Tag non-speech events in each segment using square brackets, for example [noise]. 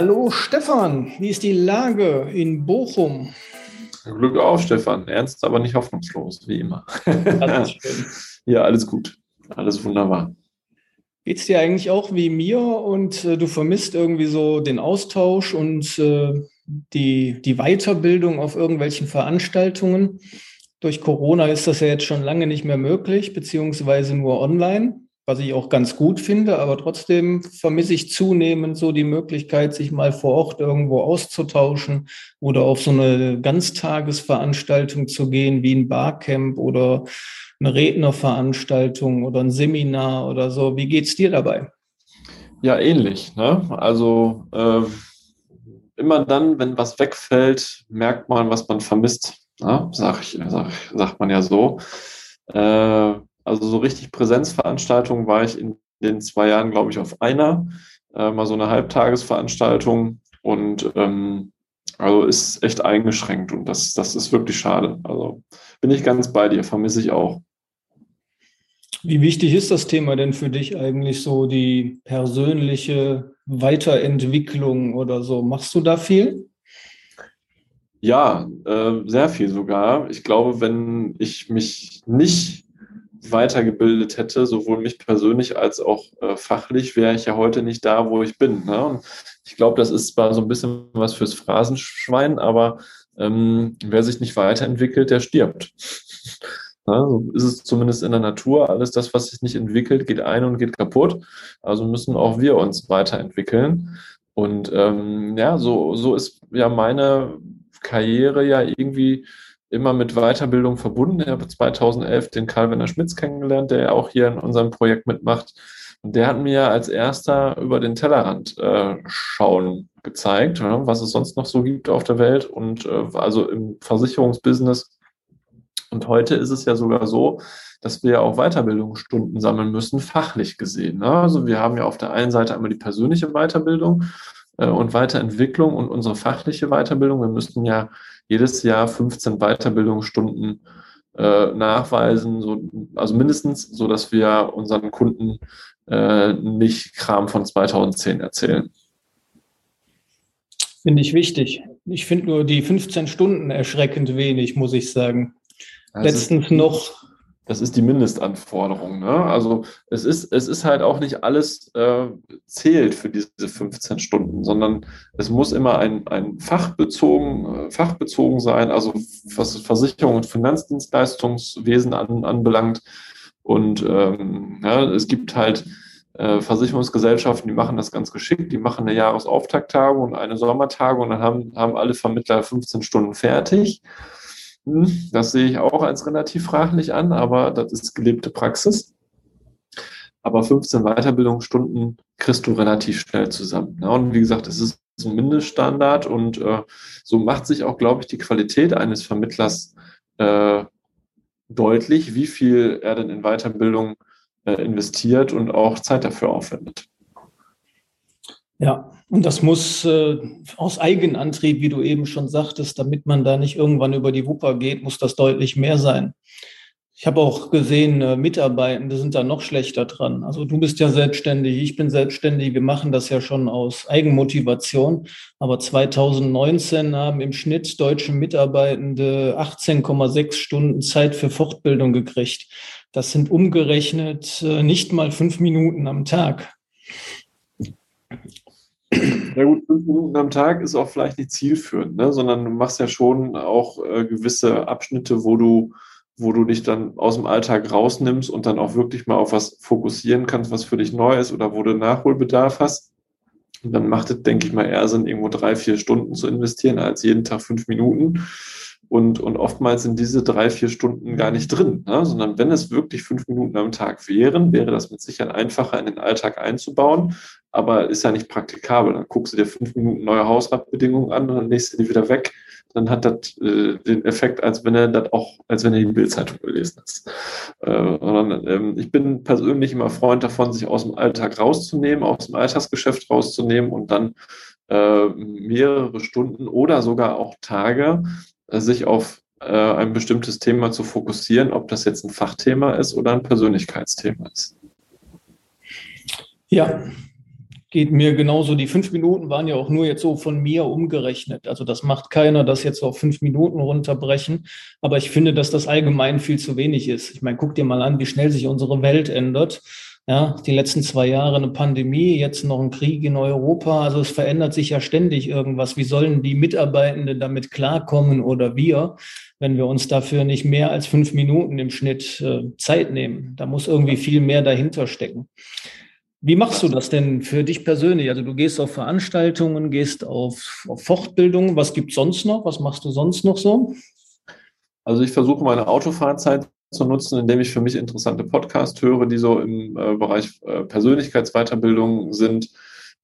Hallo Stefan, wie ist die Lage in Bochum? Glück auf, Stefan. Ernst, aber nicht hoffnungslos, wie immer. [laughs] ja, alles gut. Alles wunderbar. Geht es dir eigentlich auch wie mir und äh, du vermisst irgendwie so den Austausch und äh, die, die Weiterbildung auf irgendwelchen Veranstaltungen? Durch Corona ist das ja jetzt schon lange nicht mehr möglich, beziehungsweise nur online was ich auch ganz gut finde, aber trotzdem vermisse ich zunehmend so die Möglichkeit, sich mal vor Ort irgendwo auszutauschen oder auf so eine Ganztagesveranstaltung zu gehen, wie ein Barcamp oder eine Rednerveranstaltung oder ein Seminar oder so. Wie geht's dir dabei? Ja, ähnlich. Ne? Also äh, immer dann, wenn was wegfällt, merkt man, was man vermisst. Ne? Sag ich, sag, sagt man ja so. Äh, also so richtig Präsenzveranstaltungen war ich in den zwei Jahren, glaube ich, auf einer. Äh, mal so eine Halbtagesveranstaltung und ähm, also ist echt eingeschränkt und das, das ist wirklich schade. Also bin ich ganz bei dir, vermisse ich auch. Wie wichtig ist das Thema denn für dich eigentlich so, die persönliche Weiterentwicklung oder so? Machst du da viel? Ja, äh, sehr viel sogar. Ich glaube, wenn ich mich nicht weitergebildet hätte, sowohl mich persönlich als auch äh, fachlich, wäre ich ja heute nicht da, wo ich bin. Ne? Und ich glaube, das ist zwar so ein bisschen was fürs Phrasenschwein, aber ähm, wer sich nicht weiterentwickelt, der stirbt. Ja, [laughs] so ist es zumindest in der Natur. Alles das, was sich nicht entwickelt, geht ein und geht kaputt. Also müssen auch wir uns weiterentwickeln. Und ähm, ja, so, so ist ja meine Karriere ja irgendwie immer mit Weiterbildung verbunden. Ich habe 2011 den Karl Werner Schmitz kennengelernt, der ja auch hier in unserem Projekt mitmacht. Und der hat mir als erster über den Tellerrand äh, schauen gezeigt, ja, was es sonst noch so gibt auf der Welt und äh, also im Versicherungsbusiness. Und heute ist es ja sogar so, dass wir auch Weiterbildungsstunden sammeln müssen, fachlich gesehen. Ne? Also wir haben ja auf der einen Seite einmal die persönliche Weiterbildung und Weiterentwicklung und unsere fachliche Weiterbildung. Wir müssten ja jedes Jahr 15 Weiterbildungsstunden äh, nachweisen, so, also mindestens, so dass wir unseren Kunden äh, nicht Kram von 2010 erzählen. Finde ich wichtig. Ich finde nur die 15 Stunden erschreckend wenig, muss ich sagen. Also Letztens noch das ist die Mindestanforderung. Ne? Also es ist, es ist halt auch nicht alles äh, zählt für diese 15 Stunden, sondern es muss immer ein, ein fachbezogen, äh, fachbezogen sein, also was Versicherung und Finanzdienstleistungswesen an, anbelangt. Und ähm, ja, es gibt halt äh, Versicherungsgesellschaften, die machen das ganz geschickt, die machen eine Jahresauftakttagung und eine Sommertagung und dann haben, haben alle Vermittler 15 Stunden fertig. Das sehe ich auch als relativ fraglich an, aber das ist gelebte Praxis. Aber 15 Weiterbildungsstunden kriegst du relativ schnell zusammen. Ne? Und wie gesagt, es ist ein Mindeststandard und äh, so macht sich auch, glaube ich, die Qualität eines Vermittlers äh, deutlich, wie viel er denn in Weiterbildung äh, investiert und auch Zeit dafür aufwendet. Ja, und das muss äh, aus Eigenantrieb, wie du eben schon sagtest, damit man da nicht irgendwann über die Wupper geht, muss das deutlich mehr sein. Ich habe auch gesehen, äh, Mitarbeitende sind da noch schlechter dran. Also du bist ja selbstständig, ich bin selbstständig, wir machen das ja schon aus Eigenmotivation. Aber 2019 haben im Schnitt deutsche Mitarbeitende 18,6 Stunden Zeit für Fortbildung gekriegt. Das sind umgerechnet äh, nicht mal fünf Minuten am Tag. Ja gut, fünf Minuten am Tag ist auch vielleicht nicht zielführend, ne? sondern du machst ja schon auch äh, gewisse Abschnitte, wo du, wo du dich dann aus dem Alltag rausnimmst und dann auch wirklich mal auf was fokussieren kannst, was für dich neu ist oder wo du Nachholbedarf hast. Und dann macht es, denke ich mal, eher Sinn, irgendwo drei, vier Stunden zu investieren, als jeden Tag fünf Minuten. Und, und oftmals sind diese drei, vier Stunden gar nicht drin, ne? sondern wenn es wirklich fünf Minuten am Tag wären, wäre das mit Sicherheit einfacher in den Alltag einzubauen, aber ist ja nicht praktikabel. Dann guckst du dir fünf Minuten neue Hausratbedingungen an und dann legst du die wieder weg. Dann hat das äh, den Effekt, als wenn er das auch, als wenn er die Bildzeitung gelesen hat. Äh, sondern, ähm, ich bin persönlich immer Freund davon, sich aus dem Alltag rauszunehmen, aus dem Alltagsgeschäft rauszunehmen und dann äh, mehrere Stunden oder sogar auch Tage sich auf äh, ein bestimmtes Thema zu fokussieren, ob das jetzt ein Fachthema ist oder ein Persönlichkeitsthema ist. Ja, Geht mir genauso. Die fünf Minuten waren ja auch nur jetzt so von mir umgerechnet. Also das macht keiner, das jetzt auf fünf Minuten runterbrechen. Aber ich finde, dass das allgemein viel zu wenig ist. Ich meine, guck dir mal an, wie schnell sich unsere Welt ändert. Ja, die letzten zwei Jahre eine Pandemie, jetzt noch ein Krieg in Europa. Also es verändert sich ja ständig irgendwas. Wie sollen die Mitarbeitenden damit klarkommen oder wir, wenn wir uns dafür nicht mehr als fünf Minuten im Schnitt äh, Zeit nehmen? Da muss irgendwie viel mehr dahinter stecken. Wie machst du das denn für dich persönlich? Also du gehst auf Veranstaltungen, gehst auf, auf Fortbildungen. Was gibt es sonst noch? Was machst du sonst noch so? Also ich versuche meine Autofahrzeit zu nutzen, indem ich für mich interessante Podcasts höre, die so im äh, Bereich äh, Persönlichkeitsweiterbildung sind.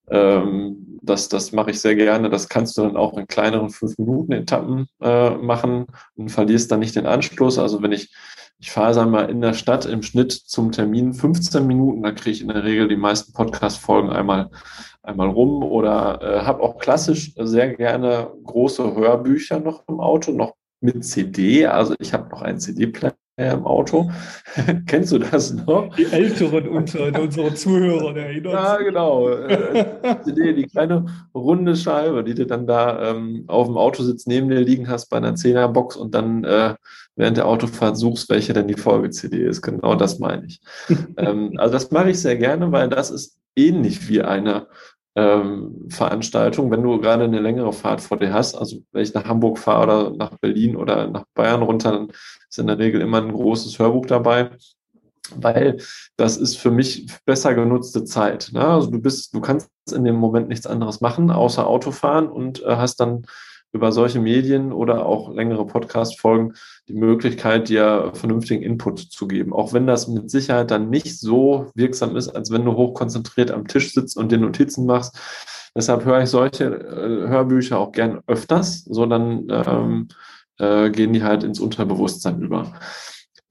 Ähm, das, das mache ich sehr gerne. Das kannst du dann auch in kleineren fünf Minuten Etappen äh, machen und verlierst dann nicht den Anschluss. Also wenn ich ich fahre sagen mal in der Stadt im Schnitt zum Termin 15 Minuten, da kriege ich in der Regel die meisten Podcast-Folgen einmal einmal rum oder äh, habe auch klassisch sehr gerne große Hörbücher noch im Auto, noch mit CD. Also ich habe noch einen CD-Player im Auto. [laughs] Kennst du das noch? Die Älteren unter unseren Zuhörern erinnern Ja, genau. Äh, CD, die kleine runde Scheibe, die du dann da ähm, auf dem Autositz neben dir liegen hast bei einer 10er-Box und dann äh, während der Autofahrt suchst, welche denn die Folge-CD ist. Genau das meine ich. [laughs] ähm, also das mache ich sehr gerne, weil das ist ähnlich wie eine ähm, Veranstaltung, wenn du gerade eine längere Fahrt vor dir hast, also wenn ich nach Hamburg fahre oder nach Berlin oder nach Bayern runter, dann ist in der Regel immer ein großes Hörbuch dabei, weil das ist für mich besser genutzte Zeit. Ne? Also du bist, du kannst in dem Moment nichts anderes machen, außer Autofahren und äh, hast dann über solche Medien oder auch längere Podcast-Folgen die Möglichkeit, dir vernünftigen Input zu geben. Auch wenn das mit Sicherheit dann nicht so wirksam ist, als wenn du hochkonzentriert am Tisch sitzt und dir Notizen machst. Deshalb höre ich solche äh, Hörbücher auch gern öfters, sondern ähm, äh, gehen die halt ins Unterbewusstsein über.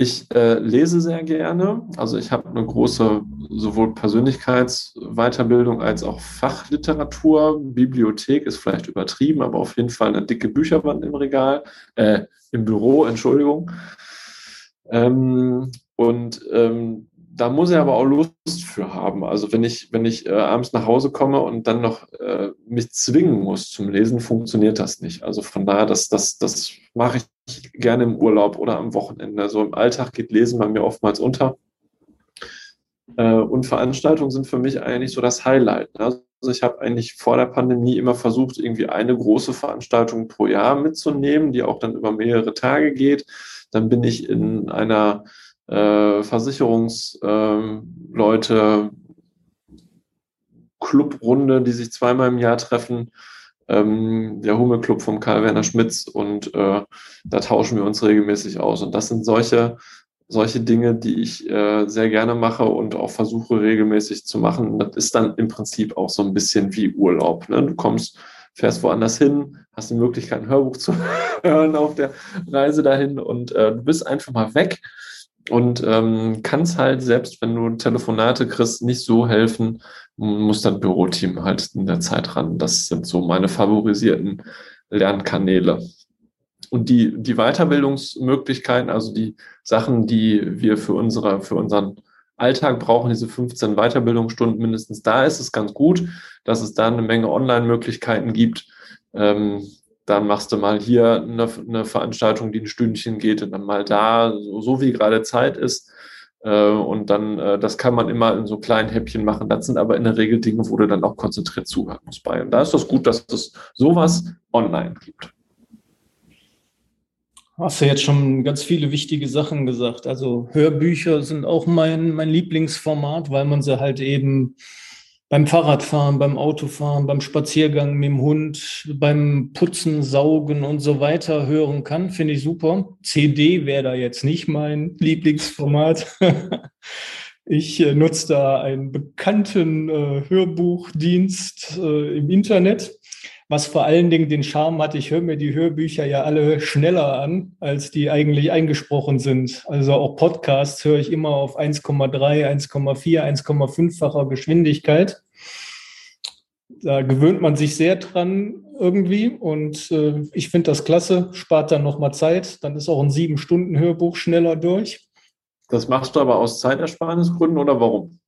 Ich äh, lese sehr gerne. Also ich habe eine große sowohl Persönlichkeitsweiterbildung als auch Fachliteratur. Bibliothek ist vielleicht übertrieben, aber auf jeden Fall eine dicke Bücherwand im Regal, äh, im Büro, Entschuldigung. Ähm, und ähm, da muss er aber auch Lust für haben. Also wenn ich, wenn ich äh, abends nach Hause komme und dann noch äh, mich zwingen muss zum Lesen, funktioniert das nicht. Also von daher, das, das, das mache ich gerne im Urlaub oder am Wochenende. Also im Alltag geht Lesen bei mir oftmals unter. Äh, und Veranstaltungen sind für mich eigentlich so das Highlight. Ne? Also ich habe eigentlich vor der Pandemie immer versucht, irgendwie eine große Veranstaltung pro Jahr mitzunehmen, die auch dann über mehrere Tage geht. Dann bin ich in einer äh, Versicherungsleute, ähm, Clubrunde, die sich zweimal im Jahr treffen, ähm, der Hummel-Club vom Karl-Werner Schmitz und äh, da tauschen wir uns regelmäßig aus. Und das sind solche, solche Dinge, die ich äh, sehr gerne mache und auch versuche regelmäßig zu machen. Das ist dann im Prinzip auch so ein bisschen wie Urlaub. Ne? Du kommst, fährst woanders hin, hast die Möglichkeit, ein Hörbuch zu [laughs] hören auf der Reise dahin und äh, du bist einfach mal weg und ähm, kann es halt, selbst wenn du Telefonate kriegst, nicht so helfen, muss das Büroteam halt in der Zeit ran. Das sind so meine favorisierten Lernkanäle. Und die, die Weiterbildungsmöglichkeiten, also die Sachen, die wir für, unsere, für unseren Alltag brauchen, diese 15 Weiterbildungsstunden mindestens, da ist es ganz gut, dass es da eine Menge Online-Möglichkeiten gibt. Ähm, dann machst du mal hier eine, eine, Veranstaltung, die ein Stündchen geht und dann mal da, so, so wie gerade Zeit ist. Äh, und dann, äh, das kann man immer in so kleinen Häppchen machen. Das sind aber in der Regel Dinge, wo du dann auch konzentriert zuhören musst bei. Und da ist das gut, dass es sowas online gibt. Hast du jetzt schon ganz viele wichtige Sachen gesagt. Also Hörbücher sind auch mein, mein Lieblingsformat, weil man sie halt eben beim Fahrradfahren, beim Autofahren, beim Spaziergang mit dem Hund, beim Putzen, Saugen und so weiter hören kann, finde ich super. CD wäre da jetzt nicht mein Lieblingsformat. [laughs] ich äh, nutze da einen bekannten äh, Hörbuchdienst äh, im Internet, was vor allen Dingen den Charme hat, ich höre mir die Hörbücher ja alle schneller an, als die eigentlich eingesprochen sind. Also auch Podcasts höre ich immer auf 1,3, 1,4, 1,5-facher Geschwindigkeit. Da gewöhnt man sich sehr dran irgendwie und äh, ich finde das klasse, spart dann nochmal Zeit. Dann ist auch ein sieben Stunden Hörbuch schneller durch. Das machst du aber aus Zeitersparnisgründen oder warum?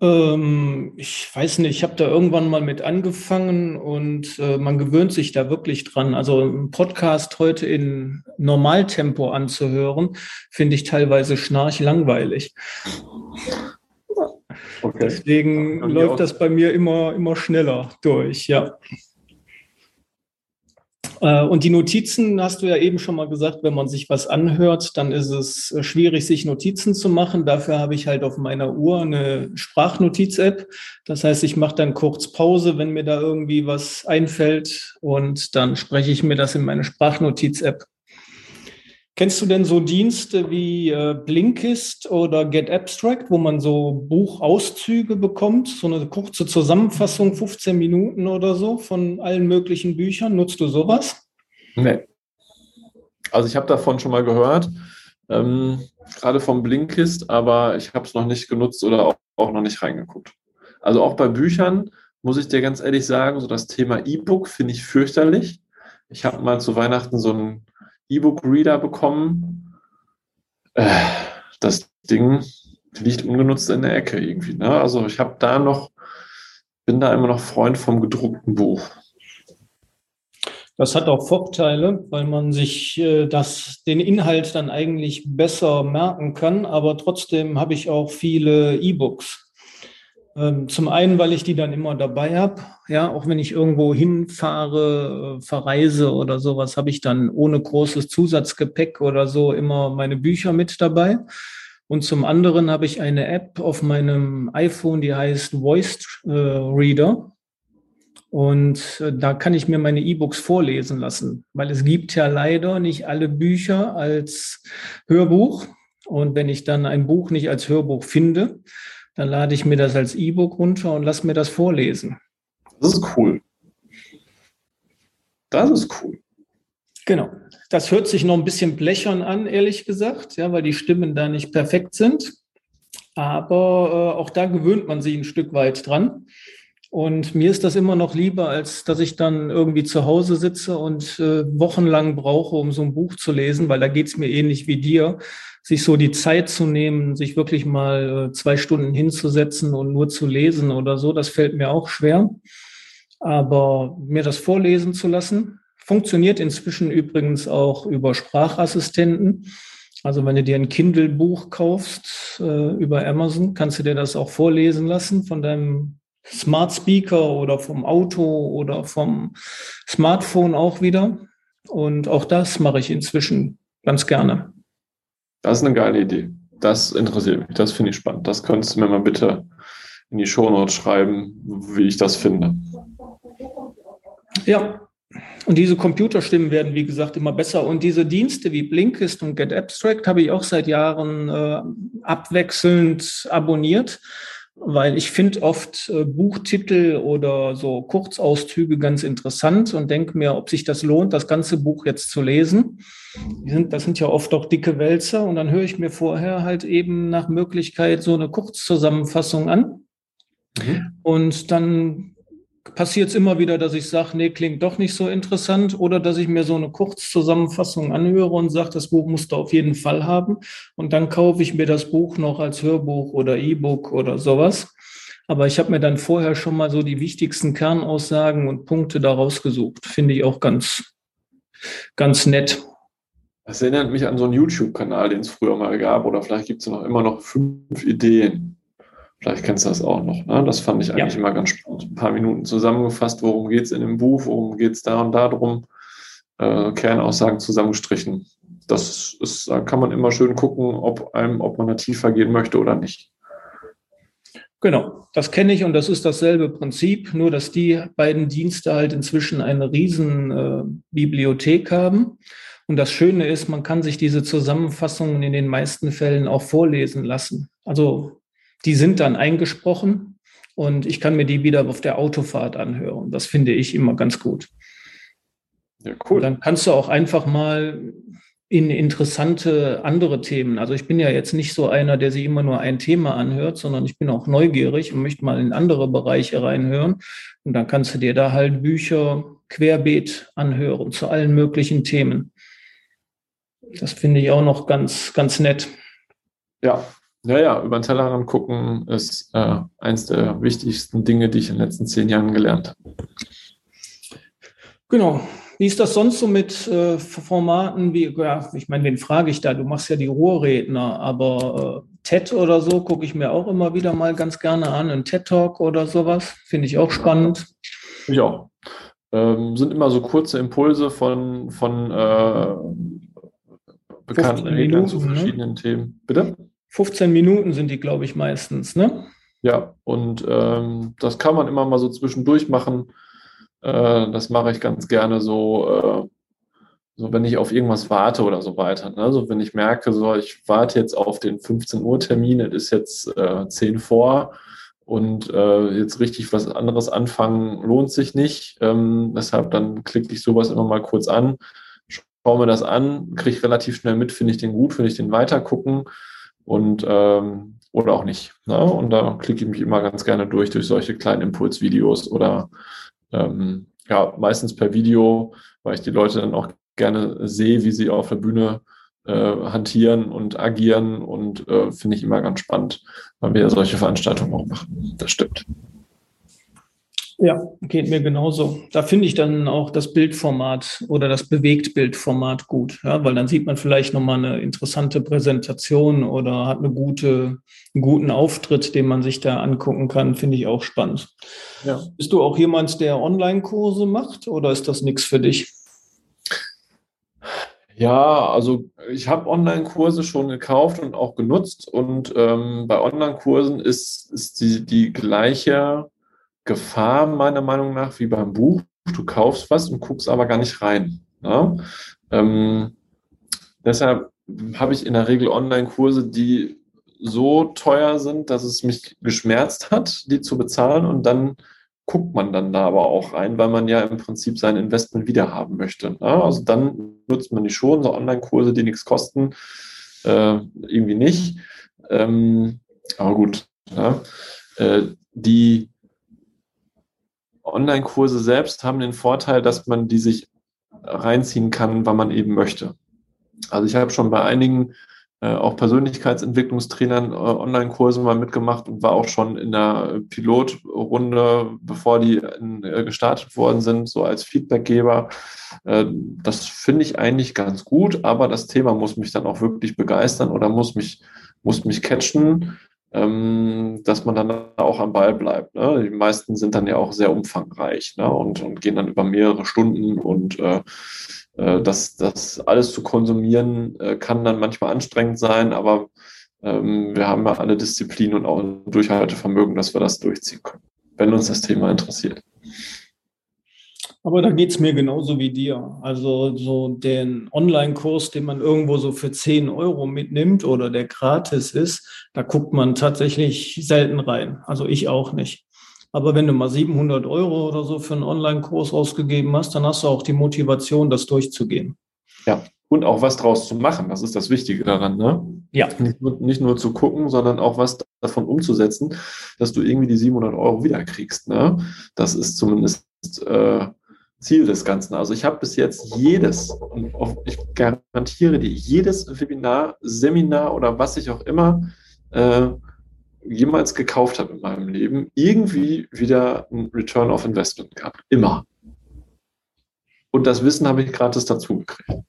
Ähm, ich weiß nicht, ich habe da irgendwann mal mit angefangen und äh, man gewöhnt sich da wirklich dran. Also ein Podcast heute in Normaltempo anzuhören, finde ich teilweise schnarchlangweilig. Okay. Deswegen läuft das bei mir immer, immer schneller durch, ja. Äh, und die Notizen hast du ja eben schon mal gesagt, wenn man sich was anhört, dann ist es äh, schwierig, sich Notizen zu machen. Dafür habe ich halt auf meiner Uhr eine Sprachnotiz-App. Das heißt, ich mache dann kurz Pause, wenn mir da irgendwie was einfällt und dann spreche ich mir das in meine Sprachnotiz-App. Kennst du denn so Dienste wie äh, Blinkist oder Get Abstract, wo man so Buchauszüge bekommt, so eine kurze Zusammenfassung, 15 Minuten oder so von allen möglichen Büchern? Nutzt du sowas? Nee. Also ich habe davon schon mal gehört, ähm, gerade vom Blinkist, aber ich habe es noch nicht genutzt oder auch, auch noch nicht reingeguckt. Also auch bei Büchern muss ich dir ganz ehrlich sagen, so das Thema E-Book finde ich fürchterlich. Ich habe mal zu Weihnachten so ein E-Book-Reader bekommen. Äh, das Ding liegt ungenutzt in der Ecke irgendwie. Ne? Also ich habe da noch, bin da immer noch Freund vom gedruckten Buch. Das hat auch Vorteile, weil man sich äh, das, den Inhalt dann eigentlich besser merken kann. Aber trotzdem habe ich auch viele E-Books. Ähm, zum einen, weil ich die dann immer dabei habe. Ja, auch wenn ich irgendwo hinfahre, äh, verreise oder sowas, habe ich dann ohne großes Zusatzgepäck oder so immer meine Bücher mit dabei. Und zum anderen habe ich eine App auf meinem iPhone, die heißt Voice äh, Reader. Und äh, da kann ich mir meine E-Books vorlesen lassen, weil es gibt ja leider nicht alle Bücher als Hörbuch. Und wenn ich dann ein Buch nicht als Hörbuch finde, dann lade ich mir das als E-Book runter und lasse mir das vorlesen. Das ist cool. Das ist cool. Genau. Das hört sich noch ein bisschen blechern an, ehrlich gesagt, ja, weil die Stimmen da nicht perfekt sind. Aber äh, auch da gewöhnt man sich ein Stück weit dran. Und mir ist das immer noch lieber, als dass ich dann irgendwie zu Hause sitze und äh, wochenlang brauche, um so ein Buch zu lesen, weil da geht es mir ähnlich wie dir sich so die Zeit zu nehmen, sich wirklich mal äh, zwei Stunden hinzusetzen und nur zu lesen oder so, das fällt mir auch schwer. Aber mir das vorlesen zu lassen, funktioniert inzwischen übrigens auch über Sprachassistenten. Also wenn du dir ein Kindle-Buch kaufst äh, über Amazon, kannst du dir das auch vorlesen lassen von deinem Smart Speaker oder vom Auto oder vom Smartphone auch wieder. Und auch das mache ich inzwischen ganz gerne. Das ist eine geile Idee. Das interessiert mich. Das finde ich spannend. Das könntest du mir mal bitte in die Shownotes schreiben, wie ich das finde. Ja. Und diese Computerstimmen werden, wie gesagt, immer besser. Und diese Dienste wie Blinkist und Get Abstract habe ich auch seit Jahren äh, abwechselnd abonniert, weil ich finde oft äh, Buchtitel oder so Kurzauszüge ganz interessant und denke mir, ob sich das lohnt, das ganze Buch jetzt zu lesen. Die sind, das sind ja oft auch dicke Wälzer und dann höre ich mir vorher halt eben nach Möglichkeit so eine Kurzzusammenfassung an. Mhm. Und dann passiert es immer wieder, dass ich sage, nee, klingt doch nicht so interessant oder dass ich mir so eine Kurzzusammenfassung anhöre und sage, das Buch musst du auf jeden Fall haben. Und dann kaufe ich mir das Buch noch als Hörbuch oder E-Book oder sowas. Aber ich habe mir dann vorher schon mal so die wichtigsten Kernaussagen und Punkte daraus gesucht. Finde ich auch ganz, ganz nett. Das erinnert mich an so einen YouTube-Kanal, den es früher mal gab, oder vielleicht gibt es noch immer noch fünf Ideen. Vielleicht kennst du das auch noch. Ne? Das fand ich eigentlich ja. immer ganz spannend. Ein paar Minuten zusammengefasst, worum geht es in dem Buch, worum geht es da und da drum. Äh, Kernaussagen zusammengestrichen. Das ist, da kann man immer schön gucken, ob einem, ob man da tiefer gehen möchte oder nicht. Genau, das kenne ich und das ist dasselbe Prinzip, nur dass die beiden Dienste halt inzwischen eine riesen äh, Bibliothek haben und das Schöne ist, man kann sich diese Zusammenfassungen in den meisten Fällen auch vorlesen lassen. Also die sind dann eingesprochen und ich kann mir die wieder auf der Autofahrt anhören. Das finde ich immer ganz gut. Ja, cool. Und dann kannst du auch einfach mal in interessante andere Themen. Also ich bin ja jetzt nicht so einer, der sich immer nur ein Thema anhört, sondern ich bin auch neugierig und möchte mal in andere Bereiche reinhören. Und dann kannst du dir da halt Bücher querbeet anhören zu allen möglichen Themen. Das finde ich auch noch ganz, ganz nett. Ja, ja, ja, über den Tellerrand gucken ist äh, eins der wichtigsten Dinge, die ich in den letzten zehn Jahren gelernt habe. Genau. Wie ist das sonst so mit äh, Formaten wie, ja, ich meine, wen frage ich da? Du machst ja die Ruhrredner, aber äh, TED oder so gucke ich mir auch immer wieder mal ganz gerne an. Ein TED-Talk oder sowas, finde ich auch spannend. Ich auch. Ähm, sind immer so kurze Impulse von, von äh, bekannten Rednern zu ne? verschiedenen ne? Themen. Bitte? 15 Minuten sind die, glaube ich, meistens, ne? Ja, und ähm, das kann man immer mal so zwischendurch machen. Äh, das mache ich ganz gerne so, äh, so wenn ich auf irgendwas warte oder so weiter. Ne? Also wenn ich merke, so ich warte jetzt auf den 15 Uhr Termin, es ist jetzt äh, 10 vor und äh, jetzt richtig was anderes anfangen lohnt sich nicht. Ähm, deshalb dann klicke ich sowas immer mal kurz an, schaue mir das an, kriege relativ schnell mit, finde ich den gut, finde ich den weiter gucken und ähm, oder auch nicht. Ne? Und da klicke ich mich immer ganz gerne durch durch solche kleinen Impulsvideos oder ähm, ja, meistens per Video, weil ich die Leute dann auch gerne sehe, wie sie auf der Bühne äh, hantieren und agieren und äh, finde ich immer ganz spannend, weil wir solche Veranstaltungen auch machen. Das stimmt. Ja, geht mir genauso. Da finde ich dann auch das Bildformat oder das Bewegtbildformat gut, ja, weil dann sieht man vielleicht nochmal eine interessante Präsentation oder hat eine gute, einen guten Auftritt, den man sich da angucken kann, finde ich auch spannend. Ja. Bist du auch jemand, der Online-Kurse macht oder ist das nichts für dich? Ja, also ich habe Online-Kurse schon gekauft und auch genutzt und ähm, bei Online-Kursen ist, ist die, die gleiche Gefahr meiner Meinung nach wie beim Buch. Du kaufst was und guckst aber gar nicht rein. Ne? Ähm, deshalb habe ich in der Regel Online-Kurse, die so teuer sind, dass es mich geschmerzt hat, die zu bezahlen und dann guckt man dann da aber auch rein, weil man ja im Prinzip sein Investment wieder haben möchte. Ne? Also dann nutzt man die schon, so Online-Kurse, die nichts kosten, äh, irgendwie nicht. Ähm, aber gut, ja. äh, die Online-Kurse selbst haben den Vorteil, dass man die sich reinziehen kann, wann man eben möchte. Also ich habe schon bei einigen äh, auch Persönlichkeitsentwicklungstrainern äh, Online-Kurse mal mitgemacht und war auch schon in der Pilotrunde, bevor die in, äh, gestartet worden sind, so als Feedbackgeber. Äh, das finde ich eigentlich ganz gut, aber das Thema muss mich dann auch wirklich begeistern oder muss mich, muss mich catchen ähm, dass man dann auch am Ball bleibt. Ne? Die meisten sind dann ja auch sehr umfangreich ne? und, und gehen dann über mehrere Stunden und äh, äh, das, das alles zu konsumieren äh, kann dann manchmal anstrengend sein, aber ähm, wir haben ja alle Disziplinen und auch Durchhaltevermögen, dass wir das durchziehen können, wenn uns das Thema interessiert. Aber da geht es mir genauso wie dir. Also so den Online-Kurs, den man irgendwo so für 10 Euro mitnimmt oder der gratis ist, da guckt man tatsächlich selten rein. Also ich auch nicht. Aber wenn du mal 700 Euro oder so für einen Online-Kurs ausgegeben hast, dann hast du auch die Motivation, das durchzugehen. Ja, und auch was draus zu machen. Das ist das Wichtige daran. Ne? Ja. Nicht nur, nicht nur zu gucken, sondern auch was davon umzusetzen, dass du irgendwie die 700 Euro wiederkriegst. Ne? Das ist zumindest äh, Ziel des Ganzen. Also ich habe bis jetzt jedes, und ich garantiere dir, jedes Webinar, Seminar oder was ich auch immer äh, jemals gekauft habe in meinem Leben, irgendwie wieder ein Return of Investment gehabt. Immer. Und das Wissen habe ich gratis dazu gekriegt.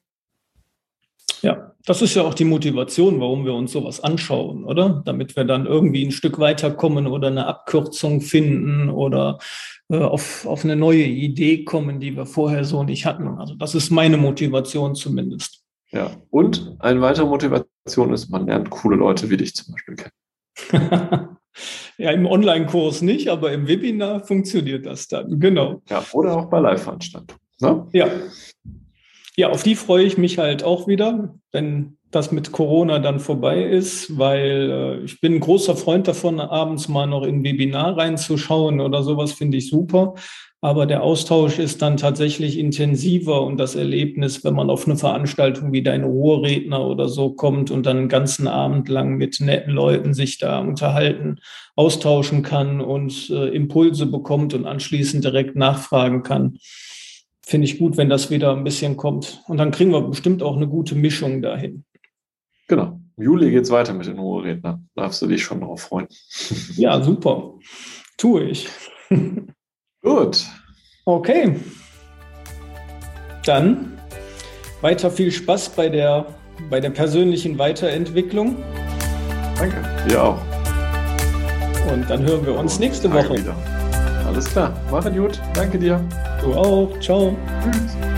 Ja, das ist ja auch die Motivation, warum wir uns sowas anschauen, oder? Damit wir dann irgendwie ein Stück weiterkommen oder eine Abkürzung finden oder auf, auf eine neue Idee kommen, die wir vorher so nicht hatten. Also das ist meine Motivation zumindest. Ja, und eine weitere Motivation ist, man lernt coole Leute wie dich zum Beispiel kennen. [laughs] ja, im Online-Kurs nicht, aber im Webinar funktioniert das dann, genau. Ja, oder auch bei Live-Veranstaltungen. Ne? Ja. Ja, auf die freue ich mich halt auch wieder, wenn das mit Corona dann vorbei ist, weil äh, ich bin ein großer Freund davon, abends mal noch in Webinar reinzuschauen oder sowas finde ich super. Aber der Austausch ist dann tatsächlich intensiver und das Erlebnis, wenn man auf eine Veranstaltung wie dein Ruhrredner oder so kommt und dann einen ganzen Abend lang mit netten Leuten sich da unterhalten, austauschen kann und äh, Impulse bekommt und anschließend direkt nachfragen kann. Finde ich gut, wenn das wieder ein bisschen kommt. Und dann kriegen wir bestimmt auch eine gute Mischung dahin. Genau, Im Juli geht es weiter mit den Ruherednern. Darfst du dich schon darauf freuen. Ja, super. Tue ich. [laughs] Gut. Okay. Dann weiter viel Spaß bei der, bei der persönlichen Weiterentwicklung. Danke. Dir auch. Und dann hören wir uns Und nächste Woche wieder. Alles klar. Mach gut. Danke dir. Du auch. Ciao. Tschüss.